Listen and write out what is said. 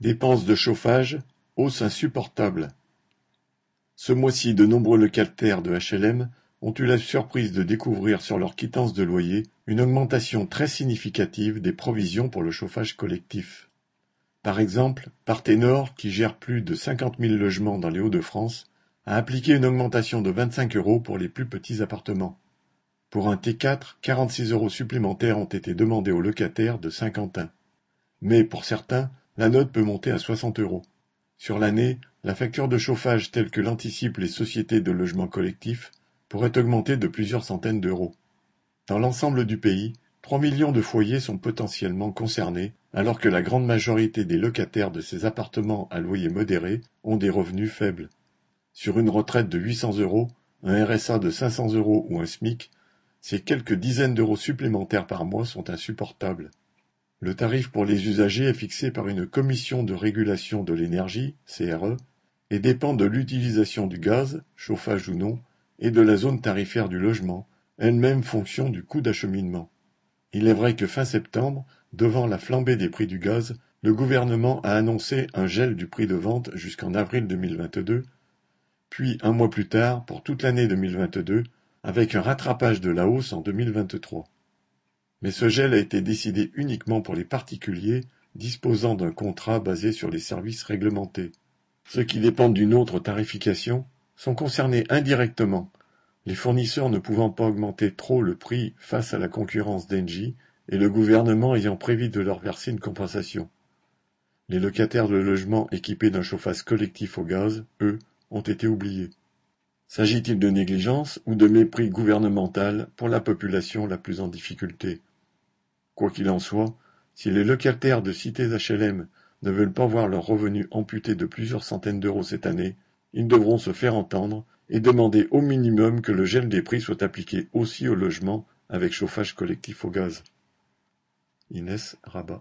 Dépenses de chauffage, hausse insupportable. Ce mois-ci, de nombreux locataires de HLM ont eu la surprise de découvrir sur leur quittance de loyer une augmentation très significative des provisions pour le chauffage collectif. Par exemple, Partenor, qui gère plus de 50 000 logements dans les Hauts-de-France, a appliqué une augmentation de 25 euros pour les plus petits appartements. Pour un T4, 46 euros supplémentaires ont été demandés aux locataires de Saint-Quentin. Mais pour certains, la note peut monter à 60 euros. Sur l'année, la facture de chauffage telle que l'anticipent les sociétés de logement collectif pourrait augmenter de plusieurs centaines d'euros. Dans l'ensemble du pays, 3 millions de foyers sont potentiellement concernés, alors que la grande majorité des locataires de ces appartements à loyer modéré ont des revenus faibles. Sur une retraite de 800 euros, un RSA de 500 euros ou un SMIC, ces quelques dizaines d'euros supplémentaires par mois sont insupportables. Le tarif pour les usagers est fixé par une commission de régulation de l'énergie, CRE, et dépend de l'utilisation du gaz, chauffage ou non, et de la zone tarifaire du logement, elle-même fonction du coût d'acheminement. Il est vrai que fin septembre, devant la flambée des prix du gaz, le gouvernement a annoncé un gel du prix de vente jusqu'en avril 2022, puis un mois plus tard, pour toute l'année 2022, avec un rattrapage de la hausse en 2023. Mais ce gel a été décidé uniquement pour les particuliers disposant d'un contrat basé sur les services réglementés. Ceux qui dépendent d'une autre tarification sont concernés indirectement, les fournisseurs ne pouvant pas augmenter trop le prix face à la concurrence d'Engie et le gouvernement ayant prévu de leur verser une compensation. Les locataires de logements équipés d'un chauffage collectif au gaz, eux, ont été oubliés. S'agit-il de négligence ou de mépris gouvernemental pour la population la plus en difficulté? Quoi qu'il en soit, si les locataires de cités HLM ne veulent pas voir leurs revenus amputés de plusieurs centaines d'euros cette année, ils devront se faire entendre et demander au minimum que le gel des prix soit appliqué aussi aux logements avec chauffage collectif au gaz. Inès Rabat